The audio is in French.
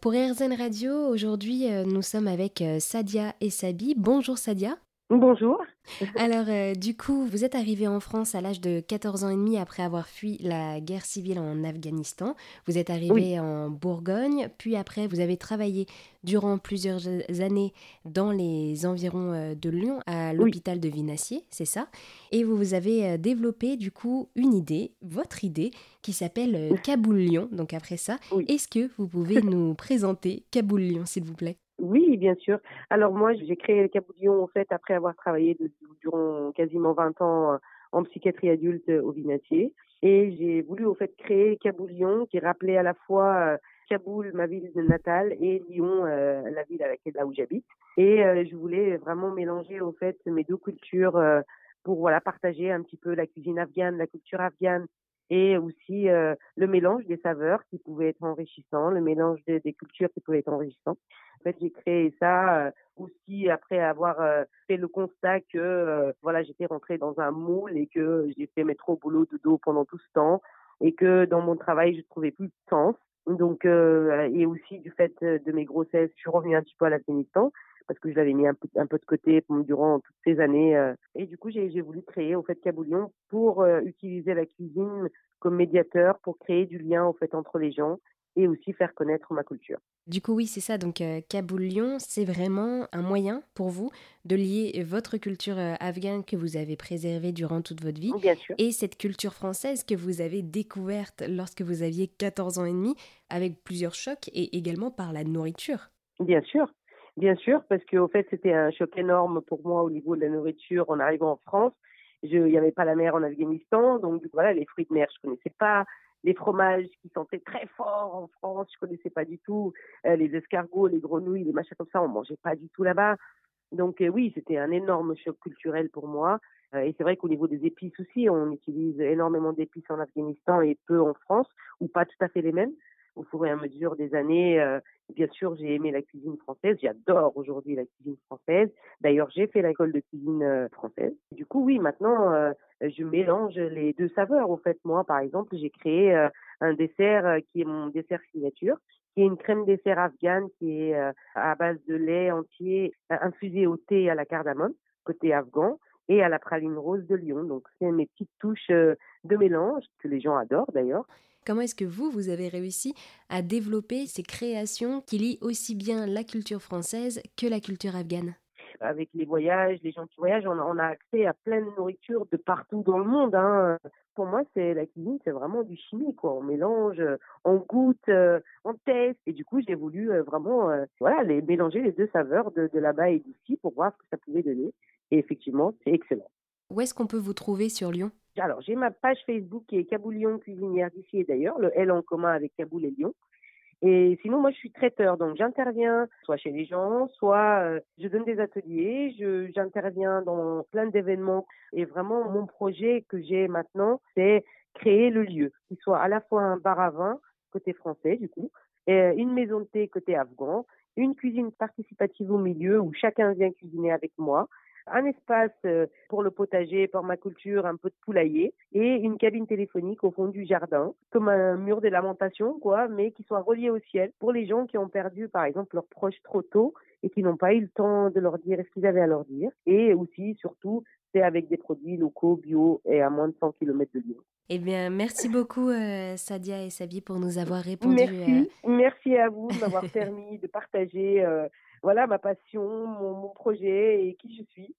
Pour RZN Radio, aujourd'hui, euh, nous sommes avec euh, Sadia et Sabi. Bonjour Sadia. Bonjour. Alors, euh, du coup, vous êtes arrivé en France à l'âge de 14 ans et demi après avoir fui la guerre civile en Afghanistan. Vous êtes arrivé en Bourgogne, puis après, vous avez travaillé durant plusieurs années dans les environs euh, de Lyon, à l'hôpital de Vinassier, c'est ça? Et vous avez euh, développé, du coup, une idée, votre idée, qui s'appelle Kaboul Lyon. Donc, après ça, est-ce que vous pouvez nous présenter Kaboul Lyon, s'il vous plaît? Oui, bien sûr. Alors moi, j'ai créé Cabouillon en fait après avoir travaillé durant quasiment 20 ans euh, en psychiatrie adulte euh, au Vinatier. Et j'ai voulu au fait créer Cabouillon qui rappelait à la fois euh, Kaboul, ma ville natale, et Lyon, la ville à laquelle là où j'habite. Et je voulais vraiment mélanger au fait mes deux cultures pour voilà partager un petit peu la cuisine afghane, la culture afghane et aussi le mélange des saveurs qui pouvait être enrichissant, le mélange des, des cultures qui pouvait être enrichissant. En fait, j'ai créé ça euh, aussi après avoir euh, fait le constat que euh, voilà, j'étais rentrée dans un moule et que j'ai fait mes trop boulot de dos pendant tout ce temps et que dans mon travail, je trouvais plus de sens. Donc et aussi du fait de mes grossesses, je suis revenue un petit peu à l'Afghanistan parce que je l'avais mis un peu, un peu de côté durant toutes ces années. et du coup, j'ai voulu créer au fait Caboulion pour utiliser la cuisine comme médiateur pour créer du lien au fait entre les gens et aussi faire connaître ma culture. Du coup, oui, c'est ça. Donc, euh, Kaboul Lyon, c'est vraiment un moyen pour vous de lier votre culture euh, afghane que vous avez préservée durant toute votre vie et cette culture française que vous avez découverte lorsque vous aviez 14 ans et demi avec plusieurs chocs et également par la nourriture. Bien sûr. Bien sûr, parce qu'au fait, c'était un choc énorme pour moi au niveau de la nourriture en arrivant en France. Il n'y avait pas la mer en Afghanistan, donc voilà, les fruits de mer, je connaissais pas les fromages qui sentaient très fort en France, je connaissais pas du tout. Euh, les escargots, les grenouilles, les machins comme ça, on mangeait pas du tout là-bas. Donc euh, oui, c'était un énorme choc culturel pour moi. Euh, et c'est vrai qu'au niveau des épices aussi, on utilise énormément d'épices en Afghanistan et peu en France, ou pas tout à fait les mêmes au fur et à mesure des années. Euh, bien sûr, j'ai aimé la cuisine française. J'adore aujourd'hui la cuisine française. D'ailleurs, j'ai fait l'école de cuisine euh, française. Du coup, oui, maintenant, euh, je mélange les deux saveurs. Au fait, moi, par exemple, j'ai créé un dessert qui est mon dessert signature, qui est une crème dessert afghane qui est à base de lait entier infusé au thé à la cardamome, côté afghan et à la praline rose de Lyon. Donc, c'est mes petites touches de mélange que les gens adorent d'ailleurs. Comment est-ce que vous, vous avez réussi à développer ces créations qui lient aussi bien la culture française que la culture afghane? Avec les voyages, les gens qui voyagent, on a, accès à plein de nourriture de partout dans le monde. Hein. Pour moi, c'est la cuisine, c'est vraiment du chimie, quoi. On mélange, on goûte, on teste. Et du coup, j'ai voulu euh, vraiment, euh, voilà, les mélanger les deux saveurs de, de là-bas et d'ici pour voir ce que ça pouvait donner. Et effectivement, c'est excellent. Où est-ce qu'on peut vous trouver sur Lyon? Alors, j'ai ma page Facebook qui est Kaboul Lyon cuisinière d'ici et d'ailleurs, le L en commun avec Kaboul et Lyon. Et sinon, moi, je suis traiteur, donc j'interviens soit chez les gens, soit euh, je donne des ateliers, j'interviens dans plein d'événements. Et vraiment, mon projet que j'ai maintenant, c'est créer le lieu, qui soit à la fois un bar à vin, côté français, du coup, et une maison de thé côté afghan, une cuisine participative au milieu où chacun vient cuisiner avec moi, un espace euh, pour le potager, pour ma culture, un peu de poulailler et une cabine téléphonique au fond du jardin, comme un mur de lamentation, quoi, mais qui soit relié au ciel pour les gens qui ont perdu, par exemple, leurs proches trop tôt et qui n'ont pas eu le temps de leur dire ce qu'ils avaient à leur dire. Et aussi, surtout, c'est avec des produits locaux, bio et à moins de 100 km de Lyon. Eh bien, merci beaucoup euh, Sadia et Sabi pour nous avoir répondu. Merci, euh. merci à vous de m'avoir permis de partager voilà ma passion, mon projet et qui je suis.